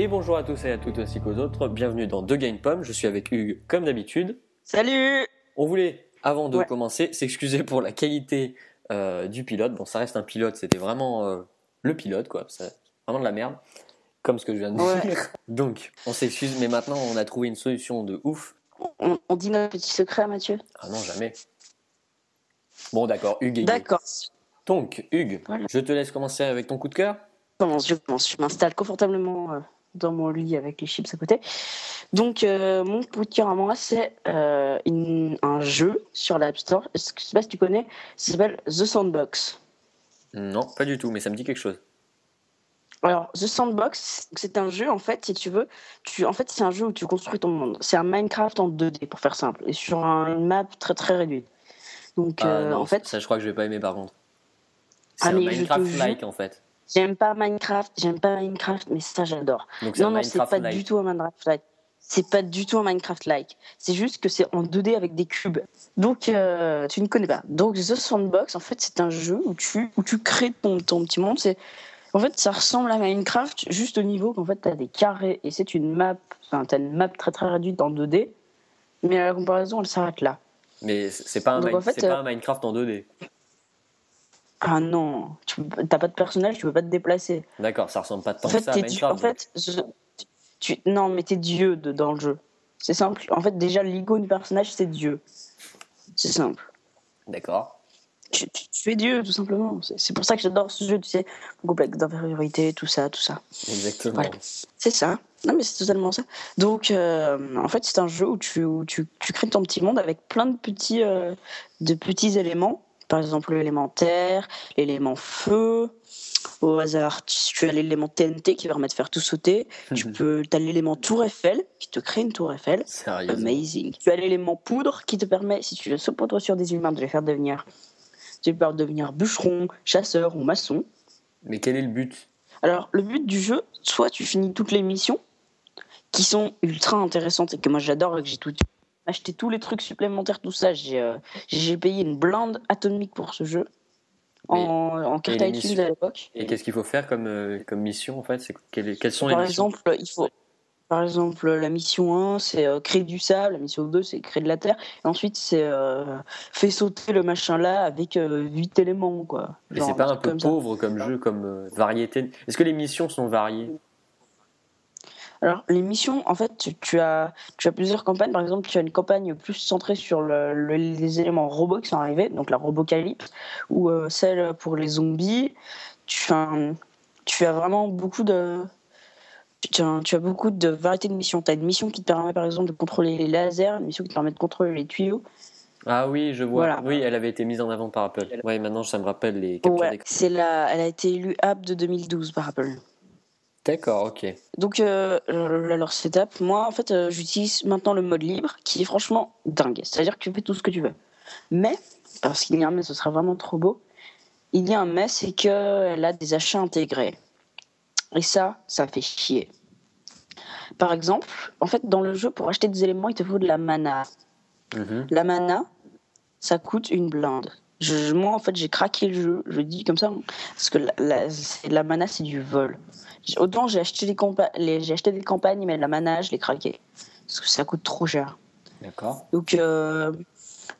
Et bonjour à tous et à toutes ainsi qu'aux autres, bienvenue dans The Game Pomme, je suis avec Hugues comme d'habitude. Salut On voulait, avant de Ouais. commencer, s'excuser pour la qualité euh, du pilote. Bon, ça reste un pilote, c'était vraiment euh, le pilote, quoi. C'est vraiment de la merde, comme ce que je viens de Ouais. dire. Donc, on s'excuse, mais maintenant on a trouvé une solution de ouf. on, on dit notre petit secret à Mathieu? Ah non, jamais. Bon, d'accord, Hugues. D'accord. Donc, Hugues, Voilà. je te laisse commencer avec ton coup de cœur. Je commence, je commence. Je m'installe confortablement euh, dans mon lit avec les chips à côté. Donc, euh, mon coup de cœur à moi, c'est euh, une- un jeu sur l'App Store. Je sais pas si tu connais, ça s'appelle The Sandbox. Non, pas du tout, mais ça me dit quelque chose. Alors, The Sandbox, c'est un jeu, en fait, si tu veux, tu, en fait, c'est un jeu où tu construis ton monde. C'est un Minecraft en 2D, pour faire simple, et sur un- une map très très réduite. Donc, Ah, euh, non, en fait, ça je crois que je vais pas aimer par contre. C'est Ah, un Minecraft-like en fait. J'aime pas Minecraft, j'aime pas Minecraft, mais ça, j'adore. Non, non, c'est pas du tout un Minecraft-like. C'est pas du tout un Minecraft-like. C'est juste que c'est en 2D avec des cubes. Donc, euh, tu ne connais pas. Donc, The Sandbox, en fait, c'est un jeu où tu, où tu crées ton, ton petit monde. C'est, en fait, ça ressemble à Minecraft, juste au niveau qu'en fait, tu as des carrés et c'est une map, enfin, tu une map très très réduite en 2D. Mais à la comparaison, elle s'arrête là. Mais c'est pas, un Donc, Mine- en fait, c'est pas euh, un Minecraft en 2D. Ah non, tu t'as pas de personnage, tu peux pas te déplacer. D'accord, ça ressemble pas tant En que fait, ça à t'es dieu- Minecraft. en fait, je- tu, non, mais t'es Dieu de- dans le jeu. C'est simple. En fait, déjà, l'ego du personnage, c'est Dieu. C'est simple. D'accord. Tu, tu- tu es Dieu, tout simplement. C'est pour ça que j'adore ce jeu, tu sais. Mon complexe d'infériorité, tout ça, tout ça. Exactement. Voilà. C'est ça. Non, mais c'est totalement ça. Donc, euh, en fait, c'est un jeu où tu, où tu, tu crées ton petit monde avec plein de petits, euh, de petits éléments. Par exemple, l'élément terre, l'élément feu. Au hasard, tu tu as l'élément TNT qui permet de faire tout sauter. Tu peux, as l'élément tour Eiffel qui te crée une tour Eiffel. Sérieux. Amazing. Tu as l'élément poudre qui te permet, si tu veux saupoudrer sur des humains, de les faire devenir, tu peux devenir bûcheron, chasseur ou maçon. Mais quel est le but? Alors, le but du jeu, soit tu finis toutes les missions, qui sont ultra intéressantes et que moi j'adore et que j'ai tout acheté tous les trucs supplémentaires, tout ça. J'ai euh, payé une blinde atomique pour ce jeu en, en carte iTunes à l'époque. Et qu'est-ce qu'il faut faire comme, euh, comme mission en fait? Quelles, quelles sont les Par missions? exemple, il faut. Par exemple, la mission 1, c'est euh, créer du sable. La mission 2, c'est créer de la terre. Et ensuite, c'est euh, fait sauter le machin là avec 8 éléments. Quoi. Genre, c'est pas un peu comme ça. pauvre comme jeu, comme euh, variété? Est-ce que les missions sont variées? Alors, les missions, en fait, tu, tu as, tu as plusieurs campagnes. Par exemple, tu as une campagne plus centrée sur le- le- les éléments robots qui sont arrivés, donc la robocalypse, ou euh, celle pour les zombies. Tu as, tu as vraiment beaucoup de. Tu as, tu as beaucoup de variétés de missions. Tu as une mission qui te permet, par exemple, de contrôler les lasers, une mission qui te permet de contrôler les tuyaux. Ah oui, je vois. Voilà. Oui, elle avait été mise en avant par Apple. Ouais, maintenant ça me rappelle les captures Ouais, d'écran. c'est la, elle a été élue app de 2012 par Apple. D'accord, ok. Donc, euh, alors setup, moi en fait, euh, j'utilise maintenant le mode libre qui est franchement dingue. C'est-à-dire que tu fais tout ce que tu veux. Mais, parce qu'il y a un mais, ce serait vraiment trop beau, il y a un mais, c'est qu'elle a des achats intégrés. Et ça, ça fait chier. Par exemple, en fait, dans le jeu, pour acheter des éléments, il te faut de la mana. Mhm. La mana, ça coûte une blinde. Je- moi, en fait, j'ai craqué le jeu. Je dis comme ça parce que la, la, c'est- la mana, c'est du vol. Autant j'ai acheté, compa- les- j'ai acheté des campagnes, mais la mana, je l'ai craqué parce que ça coûte trop cher. D'accord. Donc, euh,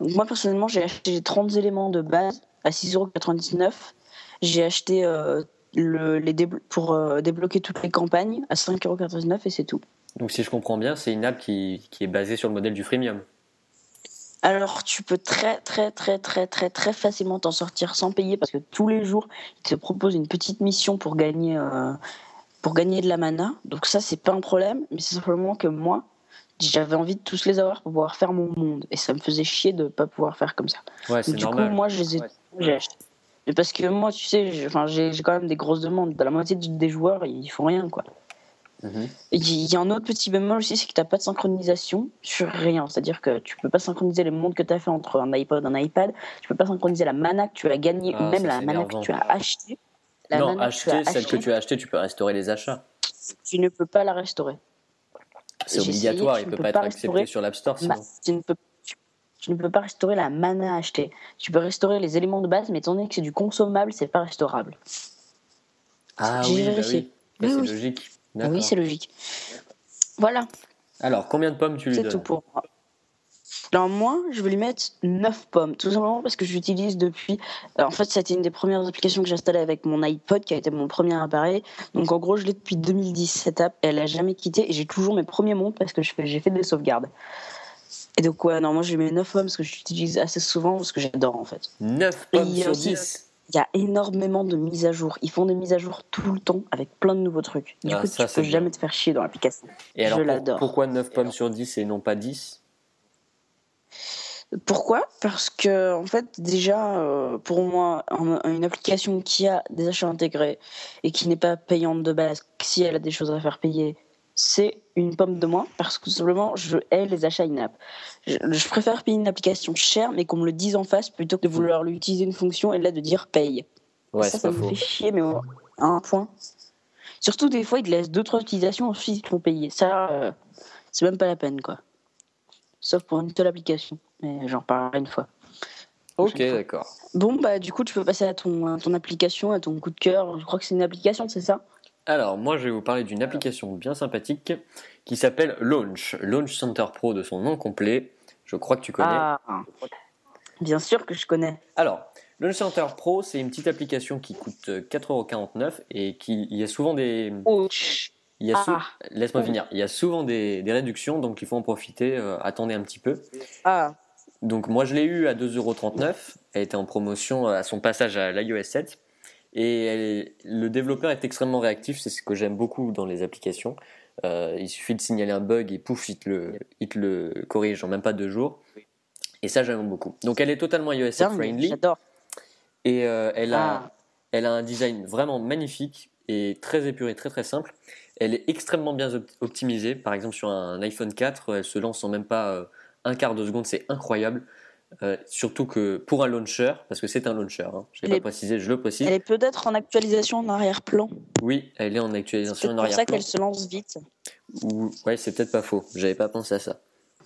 donc moi, personnellement, j'ai acheté les 30 éléments de base à 6,99€. J'ai acheté euh, le, les déblo- pour euh, débloquer toutes les campagnes à 5,99€ et c'est tout. Donc si je comprends bien, c'est une app qui, qui est basée sur le modèle du freemium. Alors, tu peux très, très, très, très, très, très facilement t'en sortir sans payer parce que tous les jours, ils te proposent une petite mission pour gagner, euh, pour gagner de la mana. Donc, ça, c'est pas un problème, mais c'est simplement que moi, j'avais envie de tous les avoir pour pouvoir faire mon monde. Et ça me faisait chier de pas pouvoir faire comme ça. Ouais, du normal. coup, moi, je les ai, j'ai acheté. Mais parce que moi, tu sais, j'ai quand même des grosses demandes. La moitié des joueurs, ils font rien, quoi. Mhm. Il y a un autre petit bémol aussi, c'est que tu n'as pas de synchronisation sur rien. C'est-à-dire que tu peux pas synchroniser les mondes que tu as fait entre un iPod et un iPad. Tu peux pas synchroniser la mana que tu as gagnée, Ah, même la mana que tu as achetée. La non, acheter, que celle que tu as achetée, tu peux restaurer les achats. tu ne peux pas la restaurer. C'est obligatoire, essayé, il tu peut ne pas être accepté sur l'App Store sinon. tu, ne peux, tu, tu ne peux pas restaurer la mana achetée. Tu peux restaurer les éléments de base, mais étant donné que c'est du consommable, c'est pas restaurable. Ah oui, bah oui. Oui, c'est oui. logique. Oui, c'est logique. Voilà, Alors, combien de pommes tu lui c'est donnes? tout pour moi. Alors moi, je vais lui mettre 9 pommes, tout simplement parce que je l'utilise depuis... euh, en fait, c'était une des premières applications que j'ai installées avec mon iPod, qui a été mon premier appareil. Donc en gros, je l'ai depuis 2010, cette app. Elle a jamais quitté et j'ai toujours mes premiers mondes parce que je fais- j'ai fait des sauvegardes. Et donc ouais, non, moi je lui mets 9 pommes parce que je l'utilise assez souvent parce que j'adore en fait. 9 Et pommes il y a sur aussi- 10 Il y a énormément de mises à jour. Ils font des mises à jour tout le temps avec plein de nouveaux trucs. Du Ah, coup, ça, tu c'est peux bien. jamais te faire chier dans l'application. Et alors, Je pour- l'adore. pourquoi 9 pommes sur 10 et non pas 10 Pourquoi? Parce que, en fait, déjà, euh, pour moi, un- une application qui a des achats intégrés et qui n'est pas payante de base, si elle a des choses à faire payer, c'est une pomme de moins parce que tout simplement, je hais les achats in-app. Je, je préfère payer une application chère, mais qu'on me le dise en face plutôt que de vouloir lui utiliser une fonction et là de dire paye. Ouais, ça, ça me faux. fait chier, mais à un point. Surtout, des fois, ils te laissent deux, trois utilisations, ensuite ils te font payer. Ça, euh, c'est même pas la peine, quoi. Sauf pour une seule application. Mais j'en reparlerai une fois. Ok, d'accord. Bon, bah, du coup, tu peux passer à ton, à ton application, à ton coup de cœur. Je crois que c'est une application, c'est ça? Alors, moi, je vais vous parler d'une application bien sympathique qui s'appelle Launch. Launch Center Pro de son nom complet. Je crois que tu connais. Ah, bien sûr que je connais. Alors, Launch Center Pro, c'est une petite application qui coûte euh, 4,49€ et qui, il y a souvent des, Ouch. Il y a sou- Ah. laisse-moi finir, il y a souvent des, des réductions, donc il faut en profiter. euh, attendez un petit peu. Ah, Donc moi je l'ai eu à 2,39€. Elle était en promotion à son passage à l'iOS 7. Et elle- le développeur est extrêmement réactif, c'est ce que j'aime beaucoup dans les applications. Euh, il suffit de signaler un bug et pouf, il te le, il te le corrige en même pas deux jours. Et ça j'aime beaucoup. Donc elle est totalement iOS 7 dingue, friendly j'adore. et euh, elle, a, Ah. elle a un design vraiment magnifique et très épuré, très très simple. Elle est extrêmement bien op- optimisée. Par exemple, sur un iPhone 4, elle se lance en même pas euh, un quart de seconde. C'est incroyable. Euh, surtout que pour un launcher, parce que c'est un launcher, hein, je ne l'ai pas précisé, je le précise. Elle est peut-être en actualisation en arrière-plan. Oui, elle est en C'est actualisation en pour ça arrière-plan. qu'elle se lance vite. Ou- Ouais, c'est peut-être pas faux. J'avais pas pensé à ça.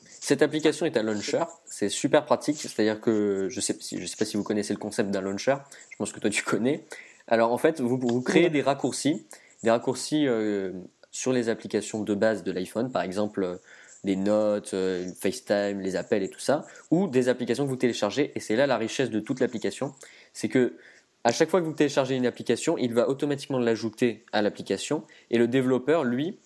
Cette application est un launcher. C'est super pratique. C'est-à-dire que je sais, si- je sais pas si vous connaissez le concept d'un launcher. Je pense que toi tu connais. Alors en fait, vous, vous créez des raccourcis, des raccourcis euh, sur les applications de base de l'iPhone, par exemple euh, les notes, euh, FaceTime, les appels et tout ça, ou des applications que vous téléchargez. Et c'est là la richesse de toute l'application, c'est que à chaque fois que vous téléchargez une application, il va automatiquement l'ajouter à l'application, et le développeur, lui,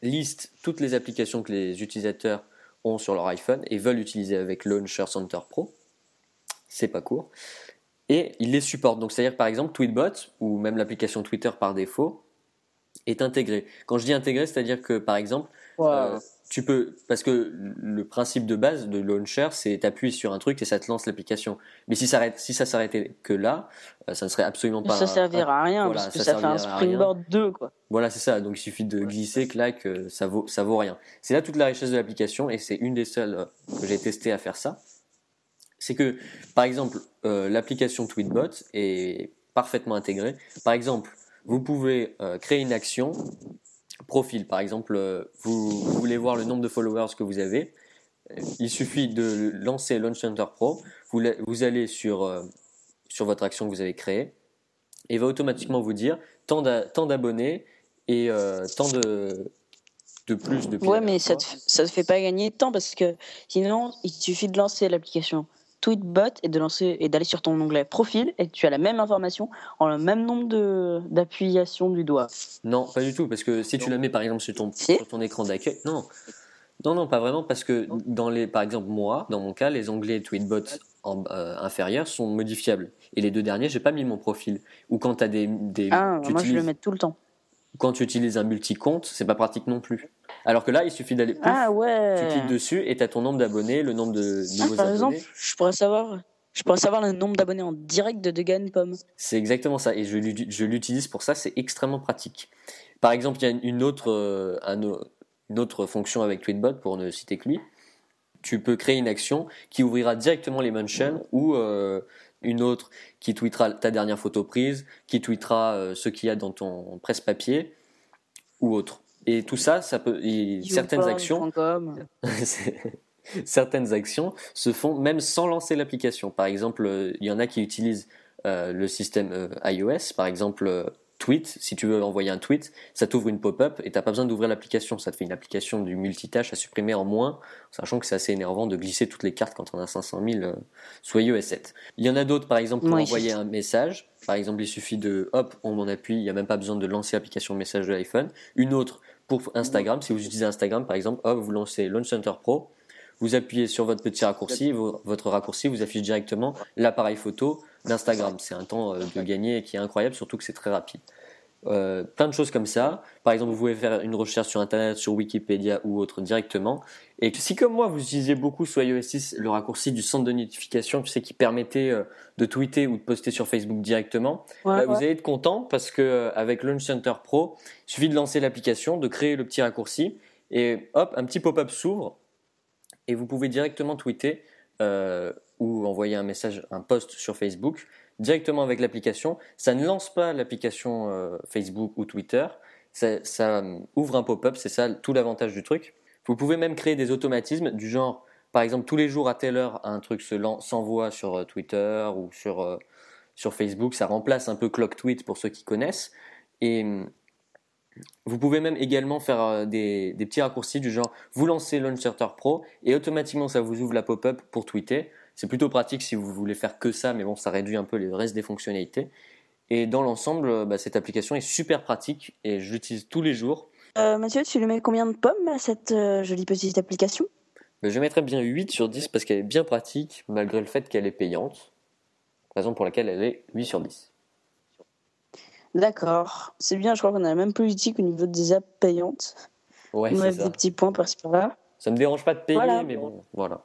liste toutes les applications que les utilisateurs ont sur leur iPhone et veulent utiliser avec Launcher Center Pro. C'est pas court. Et il les supporte. Donc, c'est-à-dire par exemple, Tweetbot, ou même l'application Twitter par défaut, est intégrée. Quand je dis intégrée, c'est-à-dire que par exemple, euh, tu peux, parce que le principe de base de Launcher, c'est t'appuies sur un truc et ça te lance l'application. Mais si ça, arrête- si ça s'arrêtait que là, euh, ça ne serait absolument pas. ça servira à rien voilà, parce que ça ça, fait un springboard 2 quoi. Voilà, c'est ça. Donc il suffit de glisser, clac, euh, ça vaut, ça vaut rien. C'est là toute la richesse de l'application et c'est une des seules que j'ai testé à faire ça. C'est que, par exemple, euh, l'application Tweetbot est parfaitement intégrée. Par exemple, vous pouvez euh, créer une action profil. Par exemple, euh, vous, vous voulez voir le nombre de followers que vous avez. Euh, Il suffit de lancer Launch Center Pro. Vous, allez sur, euh, sur votre action que vous avez créée et il va automatiquement vous dire tant d'a- tant d'abonnés et euh, tant de, de plus depuis. Ouais, mais ça te, ça te fait pas gagner de temps parce que sinon, il suffit de lancer l'application Tweetbot et de lancer et d'aller sur ton onglet profil et tu as la même information en le même nombre de d'appuyations du doigt. Non, pas du tout, parce que si tu la mets par exemple sur ton, Si. sur ton écran d'accueil, non. Non, non, pas vraiment, parce que dans les, par exemple, moi, dans mon cas, les onglets Tweetbot en, euh, inférieurs sont modifiables. Et les deux derniers, j'ai pas mis mon profil. Ou quand as des, des Ah, tu moi je le mets tout le temps. quand tu utilises un multi-compte, c'est pas pratique non plus. Alors que là, il suffit d'aller, Ah tu ouais. cliques dessus et tu as ton nombre d'abonnés, le nombre de Ah, nouveaux par abonnés. exemple, je pourrais savoir, je pourrais savoir le nombre d'abonnés en direct de Degan Pomme. C'est exactement ça, et je, l'u- je l'utilise pour ça, c'est extrêmement pratique. Par exemple, il y a une autre, euh, une autre fonction avec Tweetbot, pour ne citer que lui. Tu peux créer une action qui ouvrira directement les mentions ou euh, une autre qui tweetera ta dernière photo prise, qui tweetera euh, ce qu'il y a dans ton presse-papier ou autre. Et tout ça, ça peut, certaines actions, certaines actions se font même sans lancer l'application. Par exemple, euh, il y en a qui utilisent euh, le système euh, iOS. Par exemple, euh, tweet, si tu veux envoyer un tweet, ça t'ouvre une pop-up et t'as pas besoin d'ouvrir l'application. Ça te fait une application du multitâche à supprimer en moins, sachant que c'est assez énervant de glisser toutes les cartes quand on a 500 000 euh, sur iOS 7. Il y en a d'autres, par exemple, pour Oui. envoyer un message. Par exemple, il suffit de, hop, on en appuie, il n'y a même pas besoin de lancer l'application message de l'iPhone. Une autre pour Instagram, si vous utilisez Instagram, par exemple, hop, vous lancez Launch Center Pro, vous appuyez sur votre petit raccourci, vo- votre raccourci vous affiche directement l'appareil photo d'Instagram. C'est un temps euh, de gagner qui est incroyable, surtout que c'est très rapide. Euh, plein de choses comme ça. Par exemple, vous pouvez faire une recherche sur Internet, sur Wikipédia ou autre directement. Et si comme moi, vous utilisez beaucoup sur iOS 6 le raccourci du centre de notification, tu sais, qui permettait euh, de tweeter ou de poster sur Facebook directement, Ouais, bah, vous allez être content parce que euh, avec Launch Center Pro, il suffit de lancer l'application, de créer le petit raccourci et hop, un petit pop-up s'ouvre et vous pouvez directement tweeter ou envoyer un message, un post sur Facebook directement avec l'application. Ça ne lance pas l'application euh, Facebook ou Twitter, ça, euh, ouvre un pop-up, c'est ça tout l'avantage du truc. Vous pouvez même créer des automatismes du genre, par exemple, tous les jours à telle heure, un truc s'envoie sur euh, Twitter ou sur, sur Facebook. Ça remplace un peu Clock Tweet pour ceux qui connaissent. Et vous pouvez même également faire des, petits raccourcis du genre, vous lancez Launcher Pro et automatiquement ça vous ouvre la pop-up pour tweeter. C'est plutôt pratique si vous voulez faire que ça, mais bon, ça réduit un peu le reste des fonctionnalités. Et dans l'ensemble, bah, cette application est super pratique et je l'utilise tous les jours. Euh, Mathieu, tu lui mets combien de pommes à cette euh, jolie petite application? Mais je mettrais bien 8 sur 10 parce qu'elle est bien pratique, malgré le fait qu'elle est payante. Raison pour laquelle elle est 8 sur 10. D'accord. C'est bien, je crois qu'on a la même politique au niveau des apps payantes. Ouais, On ça. des petits points par-ci par-là. Ça me dérange pas de payer, Voilà. mais bon, voilà.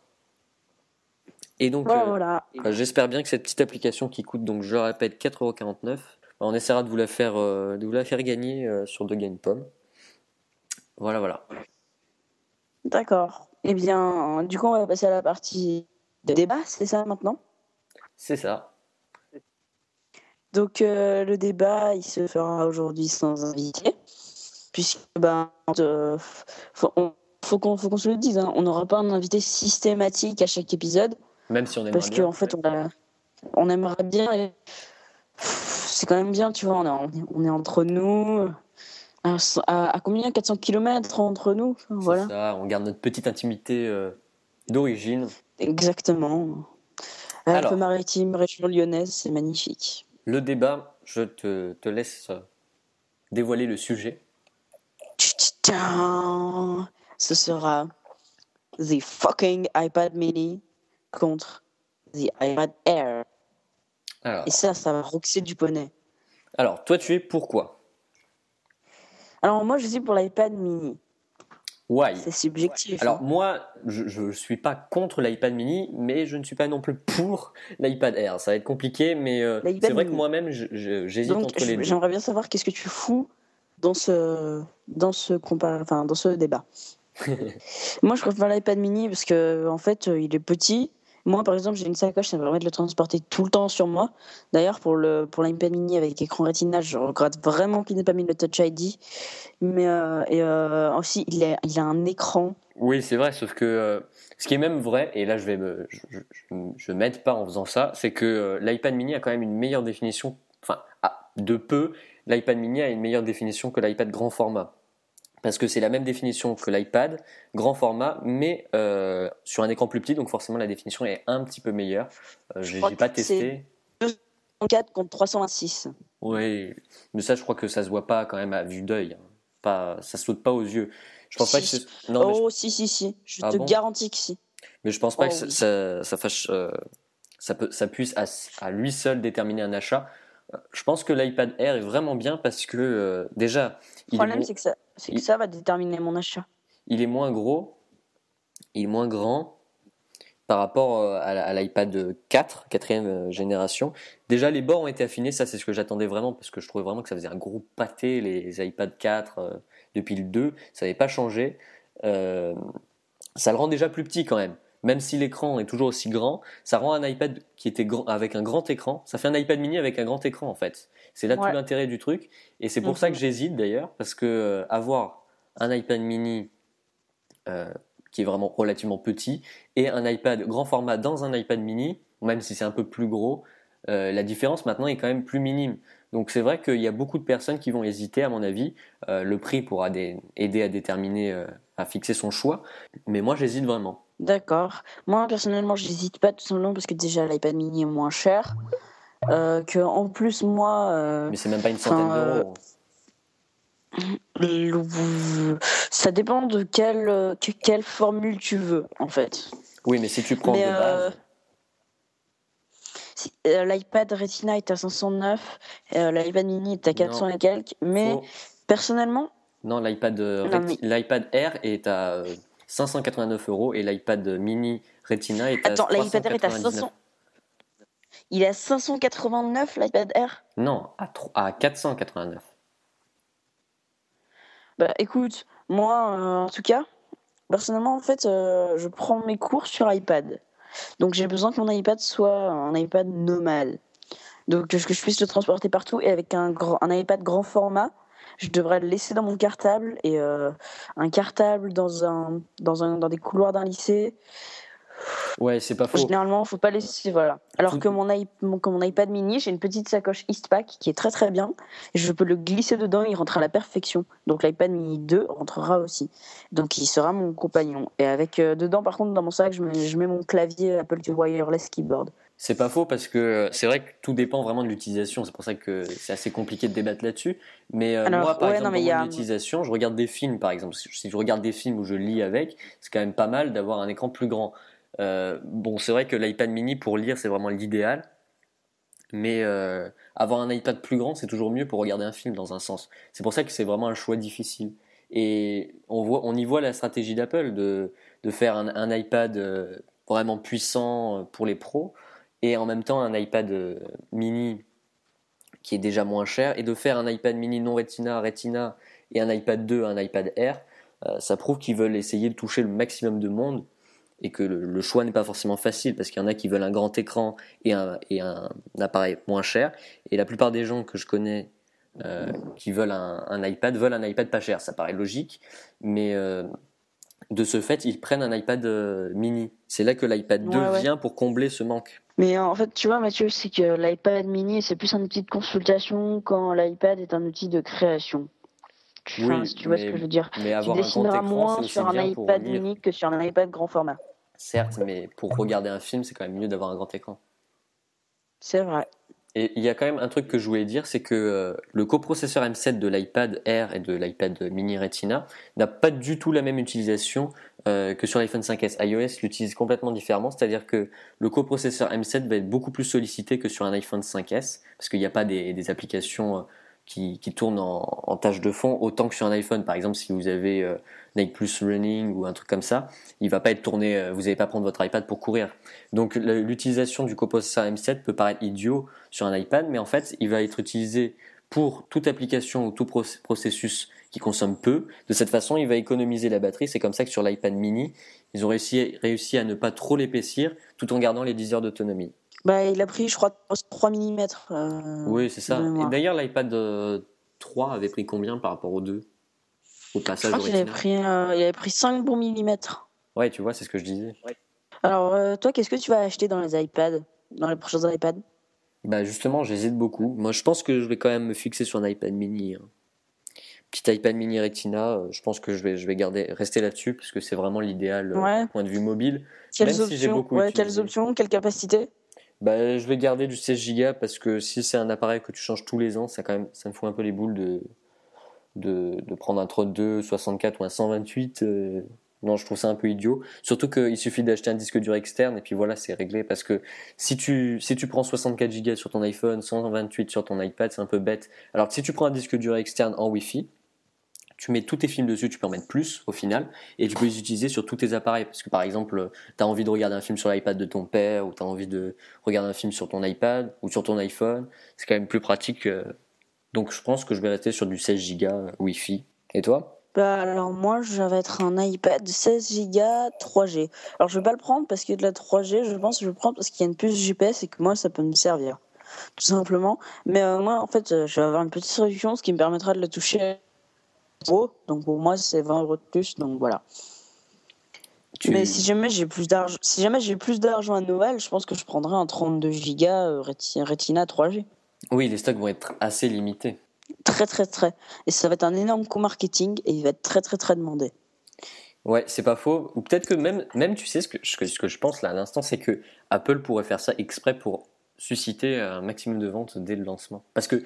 Et donc, Voilà, euh, voilà. Euh, J'espère bien que cette petite application qui coûte, donc je le répète, 4,49€, bah, on essaiera de vous la faire, euh, de vous la faire gagner euh, sur deux gains pommes. Voilà, voilà. D'accord. Eh bien, du coup, on va passer à la partie de débat, c'est ça maintenant? C'est ça. Donc, le débat, il se fera aujourd'hui sans invité, puisque, ben, faut, on- faut qu'on faut qu'on se le dise, hein, on n'aura pas un invité systématique à chaque épisode, Même si on aimerait parce bien. qu'en fait, on, a- on aimerait bien. et- C'est quand même bien, tu vois, on est, on est, entre nous. À, à- à combien? 400 km entre nous Voilà, ça, on garde notre petite intimité euh, d'origine. exactement. Alors. Alpes-Maritimes, région lyonnaise, c'est magnifique. Le débat, je te, te laisse dévoiler le sujet. Ce sera The fucking iPad mini contre The iPad Air. Alors, Et ça, ça va roxer du poney. alors, toi, tu es pourquoi? Alors moi, je suis pour l'iPad mini. Why? C'est subjectif. Alors hein. moi, je ne suis pas contre l'iPad mini, mais je ne suis pas non plus pour l'iPad Air. Ça va être compliqué, mais euh, c'est vrai que moi-même, j'hésite entre les deux. j'aimerais bien savoir qu'est-ce que tu fous dans ce, dans ce, compa- enfin, dans ce débat. Moi, je préfère l'iPad mini parce que en fait, euh, il est petit. Moi, par exemple, j'ai une sacoche, ça me permet de le transporter tout le temps sur moi. D'ailleurs, pour le pour l'iPad mini avec écran Retina, je regrette vraiment qu'il n'ait pas mis le Touch ID. Mais euh, euh, aussi, il a, il a un écran. Oui, c'est vrai, sauf que euh, ce qui est même vrai, et là je vais je, m'aide pas en faisant ça, c'est que l'iPad mini a quand même une meilleure définition, enfin, de peu, l'iPad mini a une meilleure définition que l'iPad grand format. Parce que c'est la même définition que l'iPad grand format, mais euh, sur un écran plus petit, donc forcément la définition est un petit peu meilleure. Euh, Je j'ai pas testé. 4 contre 326. Oui, mais ça je crois que ça se voit pas quand même à vue d'œil. hein. Pas, ça saute pas aux yeux. Je pense pas que ce- non, je- oh, si, si, si. Je Ah te bon? garantis que si. Mais je pense pas Oh que ça, oui. ça, euh, ça, peut, ça puisse à, à lui seul déterminer un achat. Euh, Je pense que l'iPad Air est vraiment bien parce que déjà, Le problème, c'est que, ça, c'est que il- ça va déterminer mon achat. il est moins gros, il est moins grand par rapport euh, à l'iPad 4, quatrième euh, génération. Déjà, les bords ont été affinés, ça c'est ce que j'attendais vraiment parce que je trouvais vraiment que ça faisait un gros pâté, les iPad 4 euh, depuis le 2, ça n'avait pas changé. Euh, ça le rend déjà plus petit quand même. Même si l'écran est toujours aussi grand, ça rend un iPad qui était grand, avec un grand écran. Ça fait un iPad mini avec un grand écran en fait. C'est là Ouais. tout l'intérêt du truc. Et c'est pour ça Mhm. que j'hésite d'ailleurs, parce que euh, avoir un iPad mini euh, qui est vraiment relativement petit et un iPad grand format dans un iPad mini, même si c'est un peu plus gros, euh, la différence maintenant est quand même plus minime. Donc c'est vrai qu'il y a beaucoup de personnes qui vont hésiter, à mon avis. Le prix pourra aider à déterminer, à fixer son choix. Mais moi, j'hésite vraiment. D'accord. Moi, personnellement, j'hésite pas tout simplement parce que déjà, l'iPad mini est moins cher. Euh, que en plus, moi. Mais c'est même pas une centaine d'euros. Ça dépend de quelle, quelle formule tu veux, en fait. Oui, mais si tu prends de base. Euh, L'iPad Retina est à 509, euh, l'iPad mini est à 400 et quelques, mais personnellement. Non, l'iPad euh, l'iPad Air est à 589 euros et l'iPad mini Retina est à Attends, l'iPad Air est à 500. Il est à 589 l'iPad Air? Non, à, à 489. Bah écoute, moi en tout cas, personnellement en fait, je prends mes cours sur iPad. Donc j'ai besoin que mon iPad soit un iPad normal. Donc que je puisse le transporter partout et avec un, un iPad grand format, je devrais le laisser dans mon cartable et euh, un cartable dans un dans un dans des couloirs d'un lycée Ouais, c'est pas faux. Généralement, faut pas laisser. Voilà. Alors que mon, mon, iPad mini, j'ai une petite sacoche Eastpak qui est très très bien. Je peux le glisser dedans, il rentre à la perfection. Donc l'iPad mini 2 rentrera aussi. Donc il sera mon compagnon. Et avec euh, dedans, par contre, dans mon sac, je mets, je mets mon clavier Apple Wireless Keyboard. C'est pas faux parce que c'est vrai que tout dépend vraiment de l'utilisation. C'est pour ça que c'est assez compliqué de débattre là-dessus. Mais euh, moi, par exemple, dans l'utilisation, je regarde des films, par exemple. Si je regarde des films où je lis avec, c'est quand même pas mal d'avoir un écran plus grand. Euh, bon, c'est vrai que l'iPad mini pour lire, c'est vraiment l'idéal. Mais euh, avoir un iPad plus grand, c'est toujours mieux pour regarder un film dans un sens. C'est pour ça que c'est vraiment un choix difficile. Et on, voit, on y voit la stratégie d'Apple de, de, faire un, iPad euh, vraiment puissant pour les pros et en même temps un iPad mini qui est déjà moins cher et de faire un iPad mini non Retina, Retina et un iPad 2, un iPad Air. ça prouve qu'ils veulent essayer de toucher le maximum de monde et que le, choix n'est pas forcément facile parce qu'il y en a qui veulent un grand écran et un, et un, appareil moins cher. Et la plupart des gens que je connais euh, qui veulent un, iPad veulent un iPad pas cher. Ça paraît logique, mais euh, de ce fait, ils prennent un iPad euh, mini. C'est là que l'iPad 2 vient pour combler ce manque. Mais en fait, tu vois, Mathieu, c'est que l'iPad mini, c'est plus un outil de consultation quand l'iPad est un outil de création. Tu vois ce que je veux dire. Mais tu dessineras moins sur un iPad mini que sur un iPad grand format. Certes, mais pour regarder un film, c'est quand même mieux d'avoir un grand écran. C'est vrai. Et il y a quand même un truc que je voulais dire, c'est que euh, le coprocesseur M7 de l'iPad Air et de l'iPad mini Retina n'a pas du tout la même utilisation euh, que sur l'iPhone 5S. iOS l'utilise complètement différemment, c'est-à-dire que le coprocesseur M7 va être beaucoup plus sollicité que sur un iPhone 5S, parce qu'il n'y a pas des, applications euh, qui, tournent en, tâche de fond autant que sur un iPhone. Par exemple, si vous avez Nike Plus Running ou un truc comme ça, il va pas être tourné, euh, vous n'allez pas prendre votre iPad pour courir. Donc l'utilisation du coprocesseur M7 peut paraître idiot sur un iPad, mais en fait, il va être utilisé pour toute application ou tout processus qui consomme peu. De cette façon, il va économiser la batterie. C'est comme ça que sur l'iPad mini, ils ont réussi, réussi à ne pas trop l'épaissir tout en gardant les 10 heures d'autonomie. Bah, il a pris, je crois, 3 mm. Euh, oui, c'est ça. Et d'ailleurs, l'iPad 3 euh, avait pris combien par rapport aux deux? Au passage il avait, pris, euh, il avait pris 5 bons millimètres. Ouais, tu vois, c'est ce que je disais. Alors, euh, toi, qu'est-ce que tu vas acheter dans les iPads, dans les prochains iPads? Bah, justement, j'hésite beaucoup. Moi, je pense que je vais quand même me fixer sur un iPad mini. Hein. Petit iPad mini Retina, euh, je pense que je vais, je vais garder, rester là-dessus parce que c'est vraiment l'idéal point de vue mobile. Quelles même options, si beaucoup ouais, quelles options, quelle capacité? Bah, je vais garder du 16 Go parce que si c'est un appareil que tu changes tous les ans, ça, quand même, ça me fout un peu les boules de, de, prendre un 32, 64 ou un 128. Euh, non, je trouve ça un peu idiot. Surtout qu'il suffit d'acheter un disque dur externe et puis voilà, c'est réglé. Parce que si tu, si tu prends 64 Go sur ton iPhone, 128 sur ton iPad, c'est un peu bête. Alors que si tu prends un disque dur externe en Wi-Fi, tu mets tous tes films dessus, tu peux en mettre plus au final, et tu peux les utiliser sur tous tes appareils. Parce que par exemple, tu as envie de regarder un film sur l'iPad de ton père, ou tu as envie de regarder un film sur ton iPad, ou sur ton iPhone, c'est quand même plus pratique euh, donc je pense que je vais rester sur du 16 Go Wi-Fi. Et toi? Bah alors moi je vais être un iPad 16 Go 3G. Alors je vais pas le prendre parce que de la 3G, je pense que je vais le prendre parce qu'il y a une puce GPS et que moi ça peut me servir. Tout simplement. Mais euh, moi en fait euh, je vais avoir une petite réduction ce qui me permettra de la toucher. Donc pour moi c'est 20 euros de plus. Donc voilà. Mais si jamais j'ai plus d'argent, si jamais j'ai plus d'argent à Noël, je pense que je prendrai un 32 Go Retina 3G. Oui, les stocks vont être assez limités. Très, très, très. Et ça va être un énorme coup marketing et il va être très, très, très demandé. Ouais, c'est pas faux. Ou peut-être que même, même, tu sais, ce que, ce que je pense là à l'instant, c'est que Apple pourrait faire ça exprès pour susciter un maximum de ventes dès le lancement. Parce que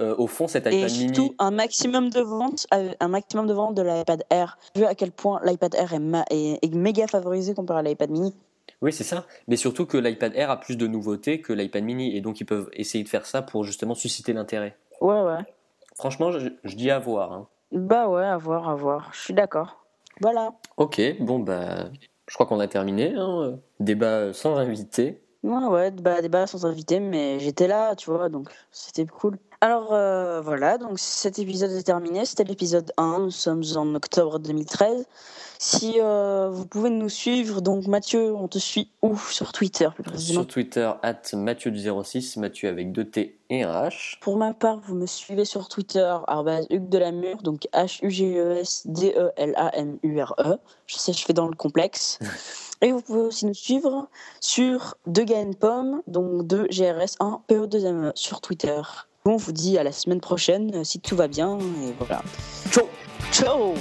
euh, au fond, cet iPad et surtout, mini, un maximum de ventes, euh, un maximum de ventes de l'iPad Air. Vu à quel point l'iPad Air est- est méga favorisé comparé à l'iPad Mini. Oui, c'est ça. Mais surtout que l'iPad Air a plus de nouveautés que l'iPad mini, et donc ils peuvent essayer de faire ça pour justement susciter l'intérêt. Ouais, ouais. Franchement, je, je dis à voir. hein. Bah ouais, à voir, à voir. Je suis d'accord. Voilà. Ok, bon bah, je crois qu'on a terminé. hein. Débat sans invité. Ouais, ouais, bah, débat sans invité, mais j'étais là, tu vois, donc c'était cool. Alors euh, voilà, donc cet épisode est terminé. C'était l'épisode 1, nous sommes en octobre 2013. Si euh, vous pouvez nous suivre, donc Mathieu, on te suit où? Sur Twitter plus précisément. Sur Twitter, at Mathieu du 06, Mathieu avec deux T et un H. Pour ma part, vous me suivez sur Twitter, arobase Hugues Delamure, donc E H-U-G-E-S-D-E-L-A-M-U-R-E. Je sais, je fais dans le complexe. Et vous pouvez aussi nous suivre sur De Pomme, donc de GRS1 PO2ME E sur Twitter. On vous dit à la semaine prochaine, si tout va bien, et voilà. Ciao Ciao